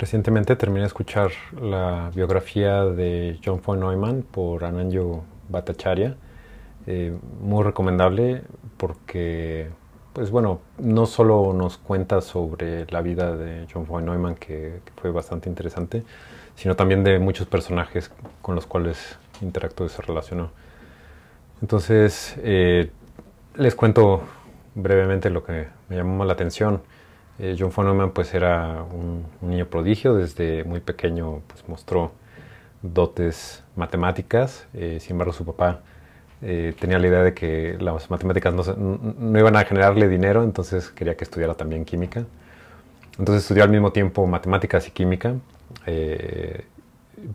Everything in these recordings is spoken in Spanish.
Recientemente terminé de escuchar la biografía de John von Neumann por Ananjo Bhattacharya. Eh, muy recomendable porque, pues bueno, no solo nos cuenta sobre la vida de John von Neumann, que, fue bastante interesante, sino también de muchos personajes con los cuales interactuó y se relacionó. Entonces, eh, les cuento brevemente lo que me llamó la atención. Eh, John von Neumann pues era un, niño prodigio, desde muy pequeño pues mostró dotes matemáticas, eh, sin embargo su papá eh, tenía la idea de que las matemáticas no, iban a generarle dinero, entonces quería que estudiara también química. Entonces estudió al mismo tiempo matemáticas y química,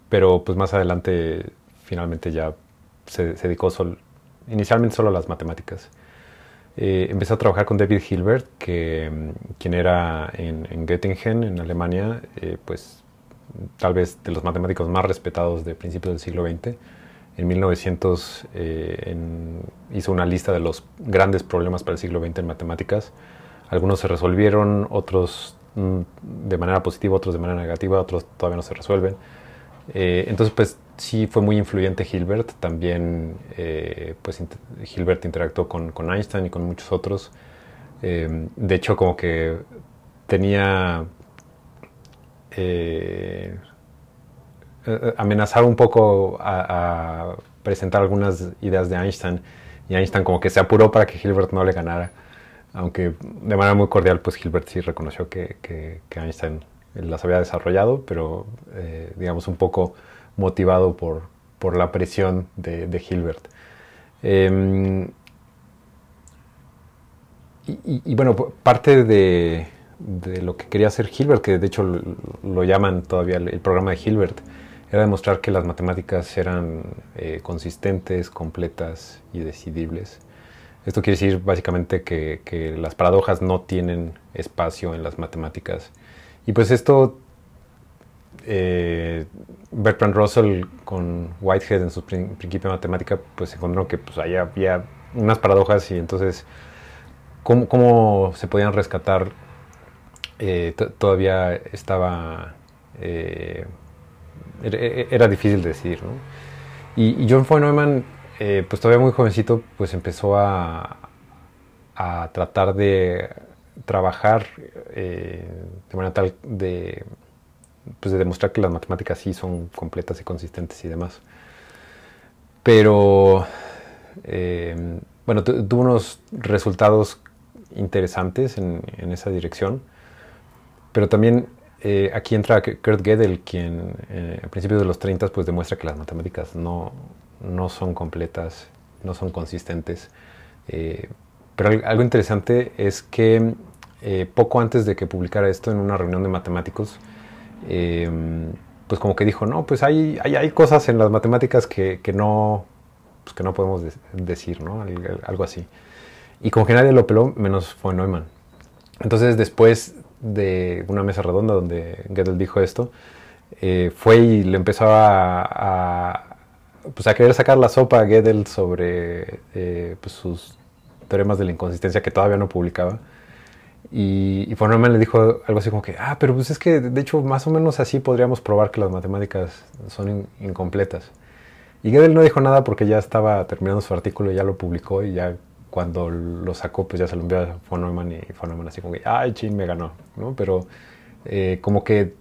pero pues más adelante finalmente ya se, dedicó inicialmente solo a las matemáticas. Eh, empecé a trabajar con David Hilbert, que, quien era en, Göttingen, en Alemania, eh, pues tal vez de los matemáticos más respetados de principios del siglo XX. En 1900 eh, hizo una lista de los grandes problemas para el siglo XX en matemáticas. Algunos se resolvieron, otros mm, de manera positiva, otros de manera negativa, otros todavía no se resuelven. entonces, pues sí fue muy influyente Hilbert, también eh, pues Hilbert interactuó con, Einstein y con muchos otros. Eh, de hecho, como que tenía... Eh, amenazado un poco a, presentar algunas ideas de Einstein y Einstein como que se apuró para que Hilbert no le ganara, aunque de manera muy cordial pues Hilbert sí reconoció que, que Einstein las había desarrollado, pero digamos un poco motivado por, por la presión de, Hilbert. Em, y, bueno, parte de, de, lo que quería hacer Hilbert, que de hecho lo, llaman todavía el, programa de Hilbert, era demostrar que las matemáticas eran eh, consistentes, completas y decidibles. Esto quiere decir básicamente que, que, las paradojas no tienen espacio en las matemáticas. Y pues esto eh, Bertrand Russell con Whitehead en su principio de matemática, pues encontró que pues, ahí había unas paradojas y entonces cómo, se podían rescatar eh, todavía estaba... Eh, era, difícil decidir, ¿no? Y, John von Neumann, pues todavía muy jovencito, pues empezó a, a tratar de trabajar de manera tal de pues de demostrar que las matemáticas sí son completas y consistentes y demás. Pero, eh, bueno, tuvo unos resultados interesantes en, esa dirección, pero también eh, aquí entra Kurt Gödel, quien eh, a principios de los 30 pues demuestra que las matemáticas no, no son completas, no son consistentes. pero algo interesante es que poco antes de que publicara esto en una reunión de matemáticos, Em, pues como que dijo, no, pues hay, hay, hay cosas en las matemáticas que, que no, pues que no podemos decir, ¿no? Algo así. Y como que nadie lo peló, menos fue Neumann. Entonces después de una mesa redonda donde Gödel dijo esto, eh, fue y le empezó a, a, pues a querer sacar la sopa a Gödel sobre eh, pues sus teoremas de la inconsistencia que todavía no publicaba. Y, y le dijo algo así como que, ah, pero pues es que de hecho más o menos así podríamos probar que las matemáticas son incompletas. Y Gödel no dijo nada porque ya estaba terminando su artículo y ya lo publicó y ya cuando lo sacó pues ya se lo envió a von Neumann y von Neumann así como que, ay, chin, me ganó, ¿no? Pero eh, como que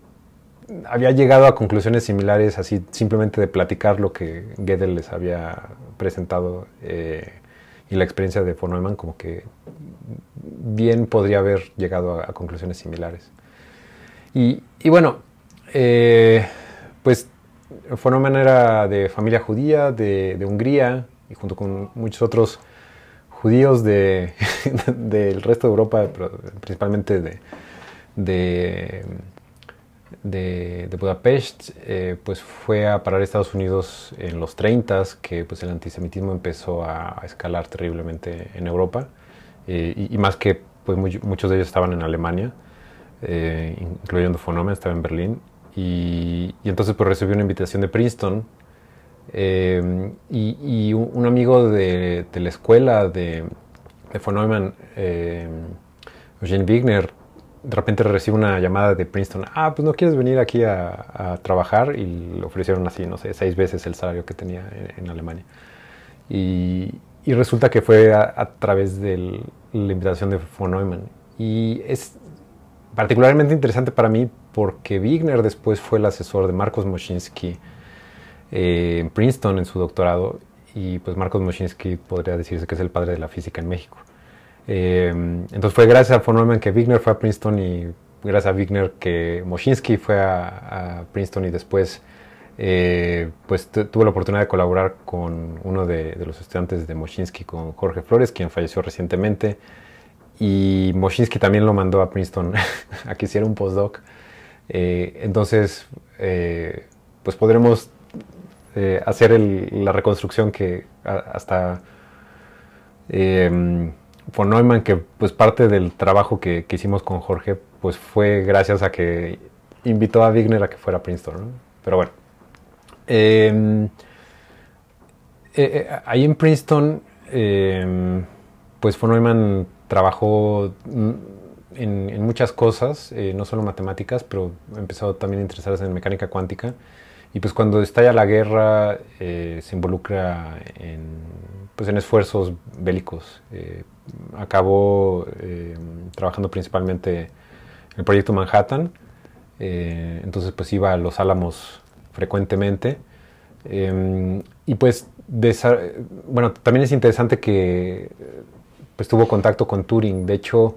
había llegado a conclusiones similares así simplemente de platicar lo que Gödel les había presentado eh, y la experiencia de von Neumann como que bien podría haber llegado a, conclusiones similares. Y, bueno, eh, pues fue una manera de familia judía de, Hungría y junto con muchos otros judíos del resto de Europa, principalmente de, de, de, Budapest, eh, pues fue a parar a Estados Unidos en los 30, que pues el antisemitismo empezó a escalar terriblemente en Europa. Eh, y, más que pues, muchos de ellos estaban en Alemania, eh, incluyendo Fonome, estaba en Berlín, y, entonces pues recibió una invitación de Princeton, eh, y, un amigo de, la escuela de, de von Neumann, Eugene Wigner, de repente recibe una llamada de Princeton, ah, pues no quieres venir aquí a, trabajar y le ofrecieron así, no sé, seis veces el salario que tenía en, Alemania. Y, resulta que fue a, través de la invitación de von Neumann. Y es particularmente interesante para mí porque Wigner después fue el asesor de Marcos Moschinsky eh, en Princeton en su doctorado y pues Marcos Moschinsky podría decirse que es el padre de la física en México. Eh, entonces fue gracias a von Neumann que Wigner fue a Princeton y gracias a Wigner que Moschinsky fue a, Princeton y después eh, pues tuvo la oportunidad de colaborar con uno de, los estudiantes de Moschinsky, con Jorge Flores, quien falleció recientemente. Y Moschinsky también lo mandó a Princeton a que hiciera un postdoc. Eh, entonces, pues podremos hacer la reconstrucción que hasta von Neumann, que pues parte del trabajo que, hicimos con Jorge, pues fue gracias a que invitó a Wigner a que fuera a Princeton. Pero bueno. Em, eh, eh, ahí en Princeton, em, pues von Neumann trabajó en, muchas cosas, eh, no solo matemáticas, pero empezó también a interesarse en mecánica cuántica. Y pues cuando estalla la guerra, se involucra en, pues en esfuerzos bélicos acabó eh, trabajando principalmente en el proyecto Manhattan, entonces pues iba a Los Álamos frecuentemente. Em, y pues, bueno, también es interesante que pues tuvo contacto con Turing. De hecho,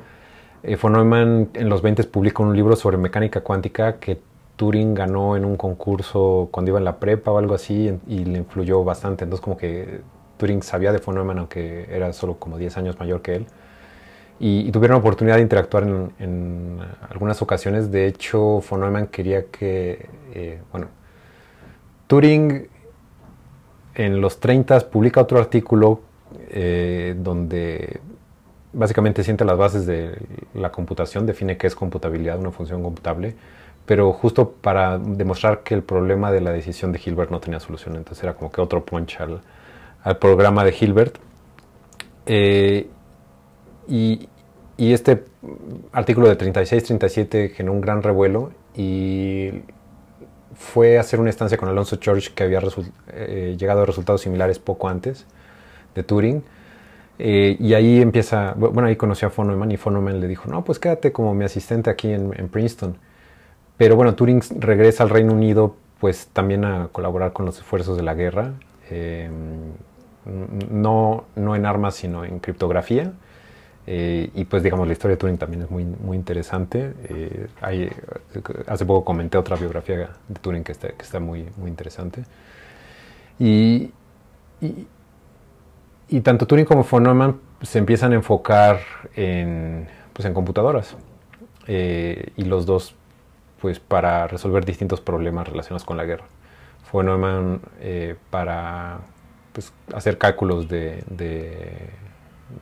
eh, von Neumann en los 20 publicó un libro sobre mecánica cuántica que Turing ganó en un concurso cuando iba en la prepa o algo así y le influyó bastante. Entonces como que Turing sabía de von Neumann, aunque era solo como 10 años mayor que él. Y, tuvieron la oportunidad de interactuar en, algunas ocasiones. De hecho, von Neumann quería que, eh, bueno, Turing en los 30 publica otro artículo eh, donde básicamente siente las bases de la computación, define qué es computabilidad, una función computable, pero justo para demostrar que el problema de la decisión de Hilbert no tenía solución. Entonces era como que otro punch al, programa de Hilbert. Eh, y, este artículo de 36-37 generó un gran revuelo y fue a hacer una estancia con Alonso George que había eh, llegado a resultados similares poco antes de Turing. Eh, y ahí empieza, bueno, ahí conoció a von Neumann y von Neumann le dijo, no, pues quédate como mi asistente aquí en, Princeton. Pero bueno, Turing regresa al Reino Unido pues también a colaborar con los esfuerzos de la guerra no, no en armas, sino en criptografía. Eh, y pues digamos, la historia de Turing también es muy, muy interesante. Eh, hace poco comenté otra biografía de Turing que está, que está muy, muy interesante. Y, y, tanto Turing como von Neumann se empiezan a enfocar en, pues, en computadoras. Eh, y los dos, pues para resolver distintos problemas relacionados con la guerra. Von Neumann para pues, hacer cálculos de, de,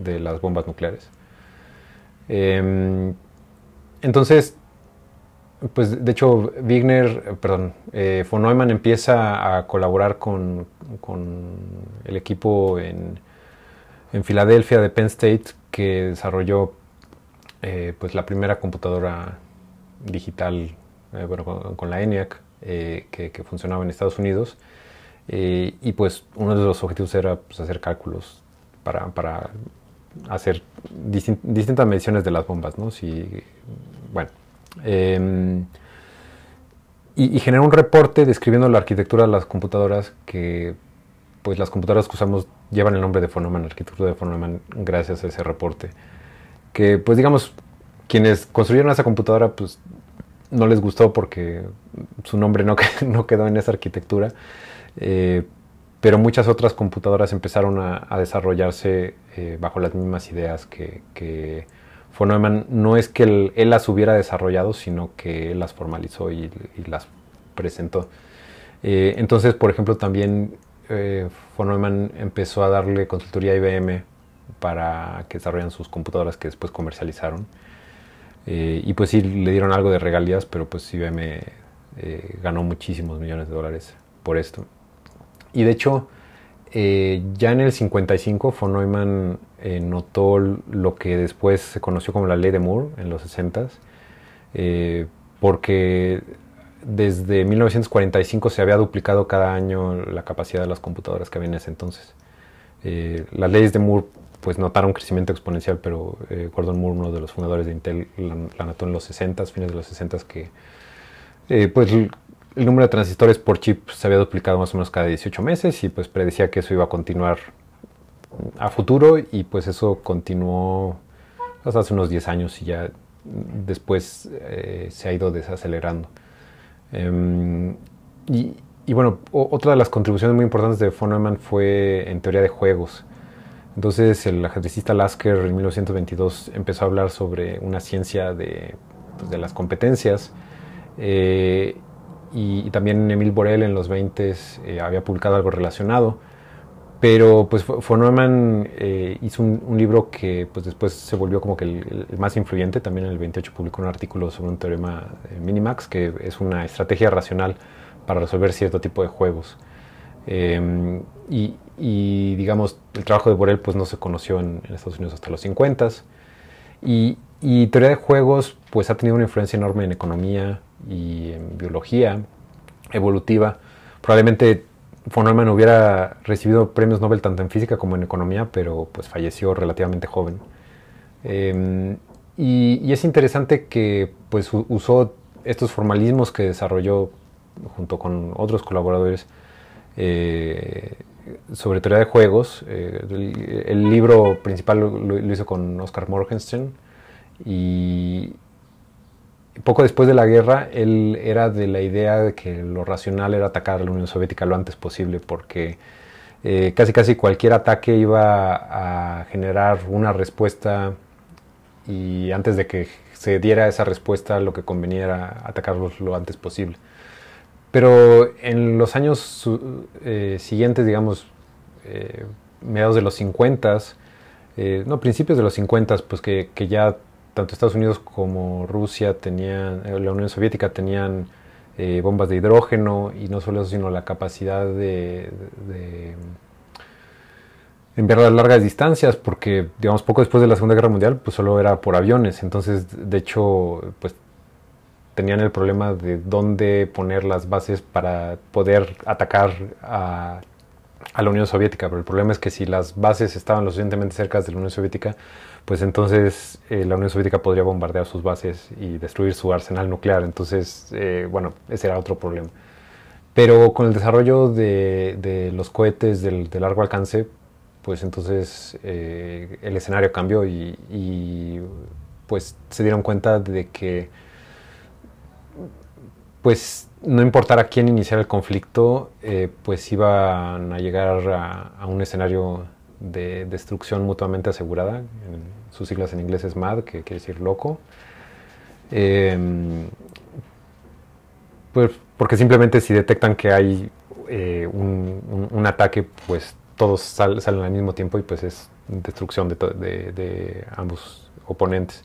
las bombas nucleares. Em, entonces, pues de hecho, Wigner, perdón, eh, von Neumann empieza a colaborar con, con el equipo en, en, Filadelfia de Penn State que desarrolló eh, pues la primera computadora digital eh, bueno, con, la ENIAC que, funcionaba en Estados Unidos y pues uno de los objetivos era pues, hacer cálculos para, para hacer distintas mediciones de las bombas, ¿no? Si, bueno, em, y, y un reporte describiendo la arquitectura de las computadoras que pues las computadoras que usamos llevan el nombre de von Neumann, arquitectura de von Neumann, gracias a ese reporte. Que pues digamos, quienes construyeron esa computadora pues no les gustó porque su nombre no, no quedó en esa arquitectura. Eh, pero muchas otras computadoras empezaron a, desarrollarse eh, bajo las mismas ideas que, que von Neumann. No es que él, las hubiera desarrollado, sino que él las formalizó y, las presentó. Eh, entonces, por ejemplo, también von Neumann empezó a darle consultoría a IBM para que desarrollen sus computadoras que después comercializaron. y pues sí, le dieron algo de regalías, pero pues IBM ganó muchísimos millones de dólares por esto. Y de hecho, eh, ya en el 55 von Neumann eh, notó lo que después se conoció como la ley de Moore en los 60s, porque desde 1945 se había duplicado cada año la capacidad de las computadoras que había en ese entonces. las leyes de Moore pues notaron un crecimiento exponencial, pero Gordon Moore, uno de los fundadores de Intel, la, notó en los 60, fines de los 60, que pues el número de transistores por chip se había duplicado más o menos cada 18 meses y pues predecía que eso iba a continuar a futuro y pues eso continuó hasta hace unos 10 años y ya después eh, se ha ido desacelerando. Em, y, bueno, otra de las contribuciones muy importantes de von Neumann fue en teoría de juegos. Entonces el ajedrecista Lasker en 1922 empezó a hablar sobre una ciencia de, pues, las competencias eh, y, también Emil Borel en los 20 eh, había publicado algo relacionado. Pero pues von Neumann eh, hizo un, libro que pues después se volvió como que el, más influyente. También en el 28 publicó un artículo sobre un teorema Minimax, que es una estrategia racional para resolver cierto tipo de juegos. Em, y, digamos, el trabajo de Borel pues no se conoció en, Estados Unidos hasta los 50 y, y teoría de juegos pues ha tenido una influencia enorme en economía, y en biología evolutiva. Probablemente von Neumann hubiera recibido premios Nobel tanto en física como en economía, pero pues falleció relativamente joven. Em, y, es interesante que pues usó estos formalismos que desarrolló junto con otros colaboradores eh, sobre teoría de juegos. Eh, el, libro principal lo, lo, hizo con Oscar Morgenstern y, poco después de la guerra, él era de la idea de que lo racional era atacar a la Unión Soviética lo antes posible, porque eh, casi casi cualquier ataque iba a generar una respuesta y antes de que se diera esa respuesta lo que convenía era atacarlos lo antes posible. Pero en los años eh, siguientes, digamos, eh, mediados de los 50, no, principios de los 50, pues que, que ya tanto Estados Unidos como Rusia tenían, eh, la Unión Soviética tenían eh, bombas de hidrógeno y no solo eso, sino la capacidad de, enviar a largas distancias, porque digamos poco después de la Segunda Guerra Mundial, pues solo era por aviones. Entonces, de hecho, pues tenían el problema de dónde poner las bases para poder atacar a, a la Unión Soviética. Pero el problema es que si las bases estaban lo suficientemente cerca de la Unión Soviética, pues entonces eh, la Unión Soviética podría bombardear sus bases y destruir su arsenal nuclear. Entonces, eh, bueno, ese era otro problema. Pero con el desarrollo de, los cohetes de largo alcance, pues entonces eh, el escenario cambió y, pues se dieron cuenta de que pues no importara quién iniciara el conflicto, pues iban a llegar a un escenario de destrucción mutuamente asegurada, sus siglas en inglés es MAD, que quiere decir loco. Em, pues porque simplemente si detectan que hay eh, un, ataque, pues todos salen al mismo tiempo y pues es destrucción de, ambos oponentes.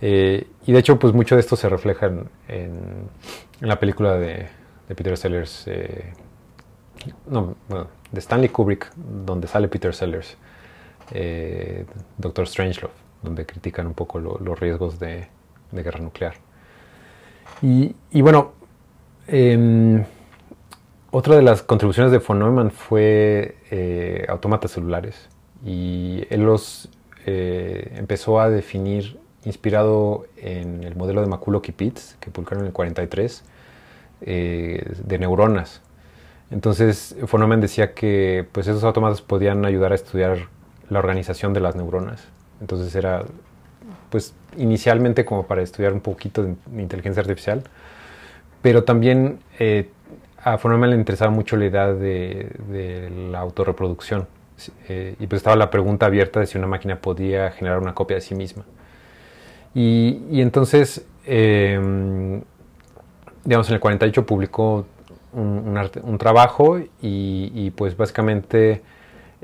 Eh, y de hecho, pues mucho de esto se refleja en, la película de, Peter Sellers, eh, no, de Stanley Kubrick, donde sale Peter Sellers, eh, Doctor Strangelove, donde critican un poco los riesgos de, guerra nuclear. Y, bueno, em, otra de las contribuciones de von Neumann fue eh, autómatas celulares y él los eh, empezó a definir inspirado en el modelo de McCulloch-Pitts que publicaron en el 43 de neuronas entonces, Neumann decía que pues, esos autómatas podían ayudar a estudiar la organización de las neuronas. Entonces era, pues, inicialmente como para estudiar un poquito de, inteligencia artificial, pero también eh, a Neumann le interesaba mucho la idea de, la autorreproducción. Eh, y pues estaba la pregunta abierta de si una máquina podía generar una copia de sí misma. Y, entonces, em, digamos, en el 48 publicó un, trabajo y, pues básicamente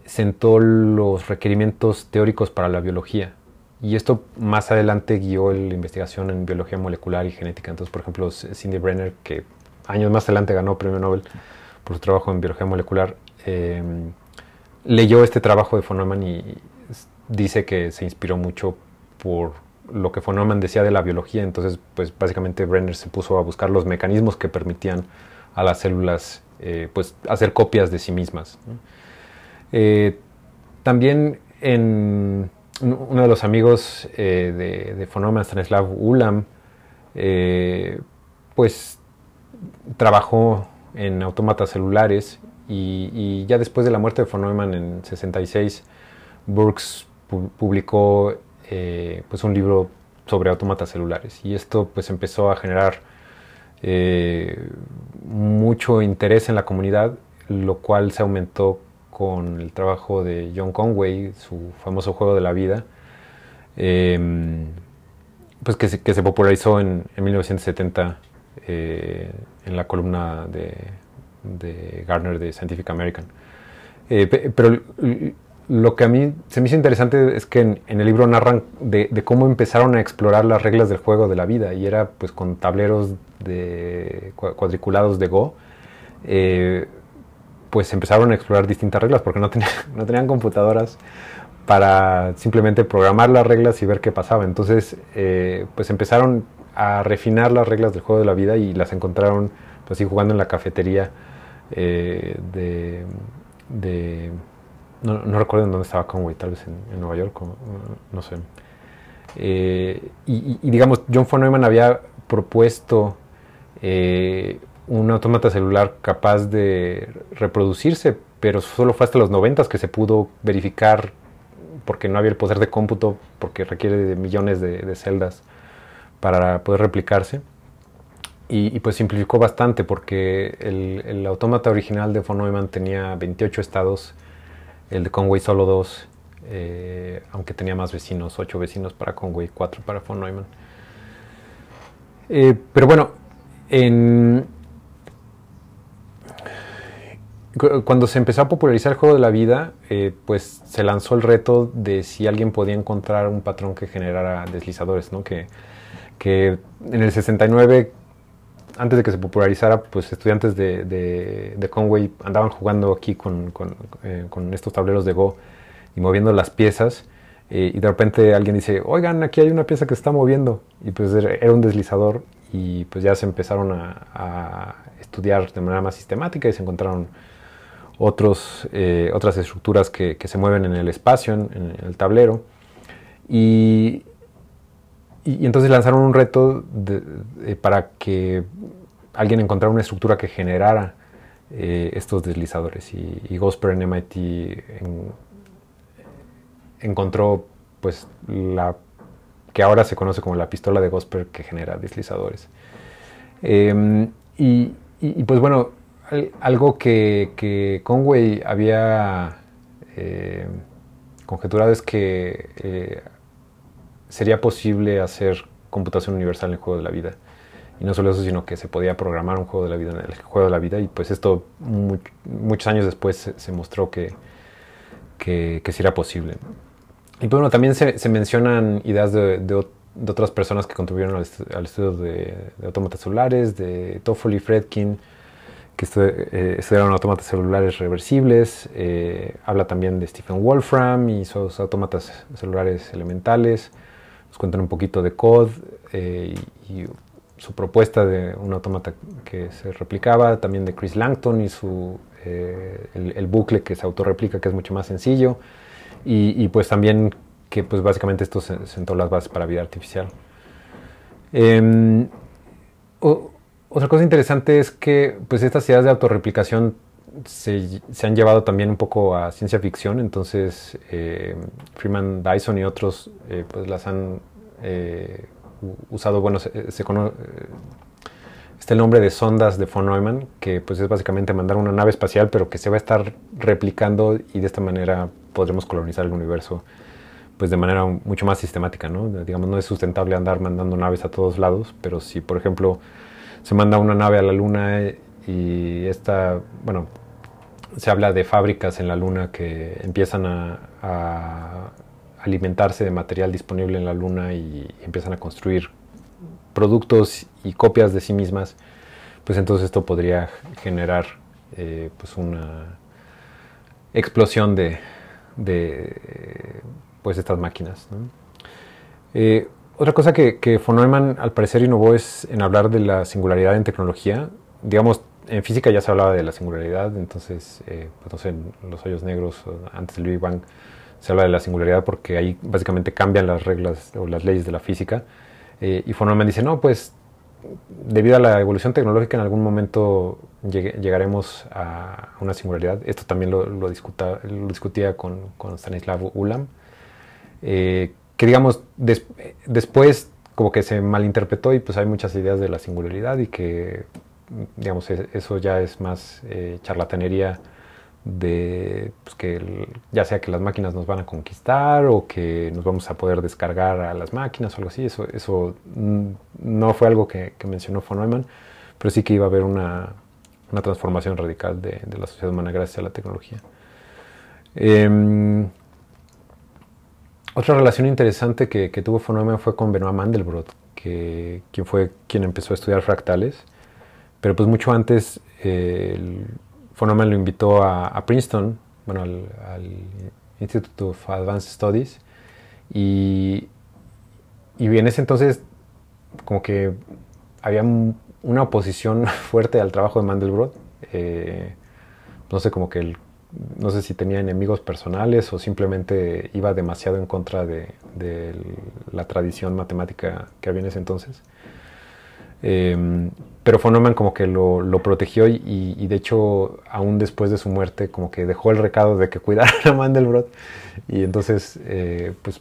sentó los requerimientos teóricos para la biología. Y esto más adelante guió la investigación en biología molecular y genética. Entonces, por ejemplo, Cindy Brenner, que años más adelante ganó premio Nobel por su trabajo en biología molecular, em, leyó este trabajo de von Neumann y dice que se inspiró mucho por lo que von Neumann decía de la biología, entonces pues básicamente Brenner se puso a buscar los mecanismos que permitían a las células eh, pues hacer copias de sí mismas. Eh, también en uno de los amigos de, de von Neumann, Stanislav Ulam, pues trabajó en autómatas celulares y, ya después de la muerte de von Neumann en 66, Burks publicó eh, pues un libro sobre autómatas celulares y esto pues empezó a generar eh, mucho interés en la comunidad, lo cual se aumentó con el trabajo de John Conway, su famoso juego de la vida, em, pues que se, popularizó en, en 1970 eh, en la columna de, de, Gardner de Scientific American. Eh, pero lo que a mí se me hizo interesante es que en, el libro narran de, cómo empezaron a explorar las reglas del juego de la vida y era pues con tableros de cuadriculados de Go. Eh, pues empezaron a explorar distintas reglas porque no, no tenían computadoras para simplemente programar las reglas y ver qué pasaba. Entonces, pues empezaron a refinar las reglas del juego de la vida y las encontraron pues así jugando en la cafetería eh, de, no, recuerdo en dónde estaba Conway, tal vez en, Nueva York, no, sé. Eh, y, digamos, John von Neumann había propuesto eh, un automata celular capaz de reproducirse, pero solo fue hasta los 90 que se pudo verificar porque no había el poder de cómputo, porque requiere de millones de celdas para poder replicarse. Y, pues simplificó bastante porque el, el autómata original de von Neumann tenía 28 estados, el de Conway solo 2, eh, aunque tenía más vecinos, 8 vecinos para Conway, 4 para von Neumann. Eh, pero bueno, en, cuando se empezó a popularizar el juego de la vida, eh, pues se lanzó el reto de si alguien podía encontrar un patrón que generara deslizadores, ¿no? Que, que en el 69, antes de que se popularizara, pues estudiantes de, Conway andaban jugando aquí eh, con, estos tableros de Go y moviendo las piezas. Eh, y de repente alguien dice, oigan, aquí hay una pieza que se está moviendo. Y pues era un deslizador y pues ya se empezaron a, estudiar de manera más sistemática y se encontraron otros, eh, otras estructuras que, se mueven en el espacio, en, en el tablero. Y, y, entonces lanzaron un reto para que alguien encontrara una estructura que generara eh, estos deslizadores. Y, Gosper en MIT encontró pues la que ahora se conoce como la pistola de Gosper que genera deslizadores. Em, y, pues bueno, algo que, Conway había eh, conjeturado es que eh, sería posible hacer computación universal en el juego de la vida. Y no solo eso, sino que se podía programar un juego de la vida en el juego de la vida. Y pues esto muchos años después se, mostró que, que, sí era posible. Y pues bueno, también se, mencionan ideas de, otras personas que contribuyeron al, estudio de, de autómatas celulares, de Toffoli, Fredkin, que eh, estudiaron autómatas celulares reversibles. Eh, habla también de Stephen Wolfram y sus autómatas celulares elementales nos cuentan un poquito de COD eh, y, su propuesta de un automata que se replicaba, también de Chris Langton y su, eh, el, bucle que se autorreplica, que es mucho más sencillo, y, pues también que pues básicamente esto sentó las bases para vida artificial. Em, otra cosa interesante es que pues estas ideas de autorreplicación se, han llevado también un poco a ciencia ficción, entonces eh, Freeman Dyson y otros eh, pues las han eh, usado, bueno, se, se conoce, está el nombre de sondas de von Neumann, que pues es básicamente mandar una nave espacial, pero que se va a estar replicando y de esta manera podremos colonizar el universo pues de manera mucho más sistemática, ¿no? Digamos, no es sustentable andar mandando naves a todos lados, pero si, por ejemplo, se manda una nave a la Luna y esta, bueno, se habla de fábricas en la Luna que empiezan a, alimentarse de material disponible en la Luna y empiezan a construir productos y copias de sí mismas, pues entonces esto podría generar eh, pues una explosión de, pues estas máquinas. Eh, otra cosa que, que von Neumann al parecer innovó es en hablar de la singularidad en tecnología. Digamos, en física ya se hablaba de la singularidad, entonces, eh, pues no sé, en los hoyos negros, antes del Big Bang, se habla de la singularidad porque ahí básicamente cambian las reglas o las leyes de la física. Eh, y von Neumann dice, no, pues debido a la evolución tecnológica en algún momento llegaremos a una singularidad. Esto también lo, lo, lo discutía con, con, Stanislav Ulam, eh, que digamos después como que se malinterpretó y pues hay muchas ideas de la singularidad y que digamos, eso ya es más eh, charlatanería de pues, que ya sea que las máquinas nos van a conquistar o que nos vamos a poder descargar a las máquinas o algo así. Eso, eso no fue algo que, mencionó von Neumann, pero sí que iba a haber una, una transformación radical de, la sociedad humana gracias a la tecnología. Eh, otra relación interesante que, que, tuvo von Neumann fue con Benoit Mandelbrot, que, quien fue quien empezó a estudiar fractales pero pues mucho antes, eh, el lo invitó a, Princeton, bueno, al, Institute of Advanced Studies, y, y en ese entonces como que había una oposición fuerte al trabajo de Mandelbrot. Eh, no sé, como que él, no sé si tenía enemigos personales o simplemente iba demasiado en contra de, la tradición matemática que había en ese entonces. Eh, pero Neumann como que lo, lo protegió y, y, de hecho aún después de su muerte como que dejó el recado de que cuidara a Mandelbrot y entonces eh, pues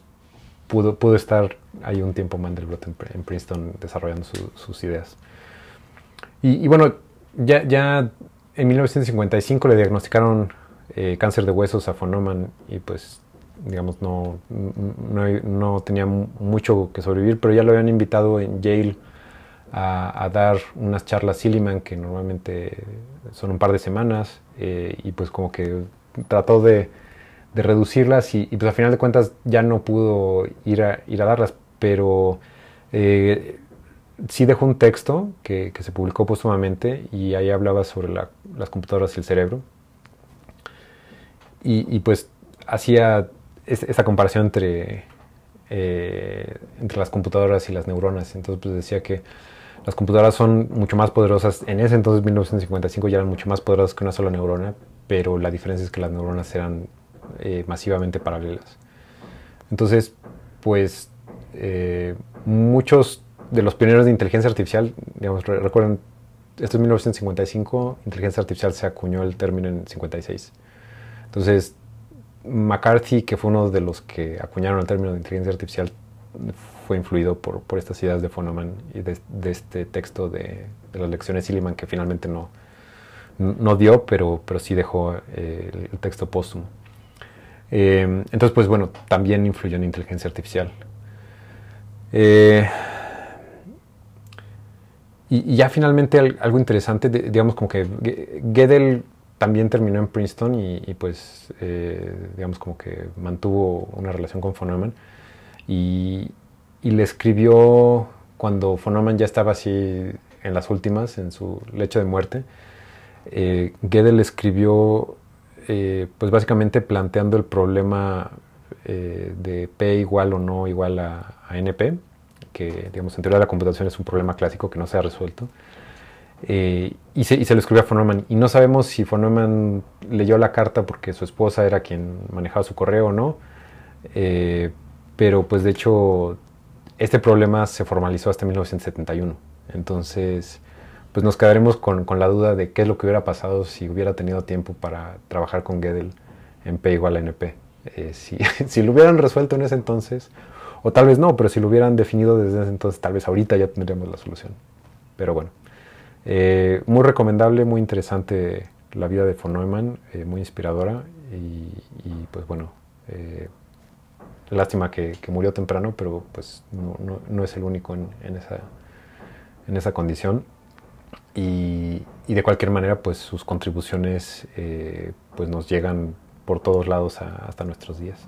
pudo, pudo estar ahí un tiempo Mandelbrot en, en Princeton desarrollando sus ideas. Y, y, bueno, ya, ya en 1955 le diagnosticaron eh, cáncer de huesos a von Neumann y pues digamos no, no, no tenía mucho que sobrevivir, pero ya lo habían invitado en Yale a, dar unas charlas Silliman que normalmente son un par de semanas eh, y pues como que trató de, reducirlas y, pues a final de cuentas ya no pudo ir a, ir a darlas, pero eh, sí dejó un texto que, se publicó póstumamente y ahí hablaba sobre las computadoras y el cerebro. Y, pues hacía esa comparación entre, eh, entre las computadoras y las neuronas. Entonces pues decía que las computadoras son mucho más poderosas. En ese entonces, 1955, ya eran mucho más poderosas que una sola neurona, pero la diferencia es que las neuronas eran eh, masivamente paralelas. Entonces, pues eh, muchos de los pioneros de inteligencia artificial, digamos, recuerden, esto es 1955, inteligencia artificial se acuñó el término en 56. Entonces, McCarthy, que fue uno de los que acuñaron el término de inteligencia artificial, fue influido por, por estas ideas de Fonoman y de, este texto de, las lecciones Silliman que finalmente no, no dio, pero, pero sí dejó eh, el, texto póstumo. Eh, entonces, pues bueno, también influyó en inteligencia artificial. Eh, y, ya finalmente algo interesante, digamos como que Gödel también terminó en Princeton y, pues digamos como que mantuvo una relación con von Neumann y, y le escribió cuando von ya estaba así en las últimas, en su lecho de muerte. Eh, Gödel escribió, eh, pues básicamente planteando el problema eh, de P igual o no igual a, NP, que digamos en teoría de la computación es un problema clásico que no se ha resuelto. Eh, y, se, y, se, lo escribió a von Y no sabemos si von leyó la carta porque su esposa era quien manejaba su correo o no. pero pues de hecho este problema se formalizó hasta 1971. Entonces, pues nos quedaremos con, la duda de qué es lo que hubiera pasado si hubiera tenido tiempo para trabajar con Gödel en P igual a NP. Eh, si, lo hubieran resuelto en ese entonces, o tal vez no, pero si lo hubieran definido desde ese entonces, tal vez ahorita ya tendríamos la solución. Pero bueno, eh, muy recomendable, muy interesante la vida de von Neumann, eh, muy inspiradora y pues bueno, Lástima que, murió temprano, pero pues no, es el único en, esa, en esa condición. Y, de cualquier manera, pues sus contribuciones eh, pues nos llegan por todos lados hasta nuestros días.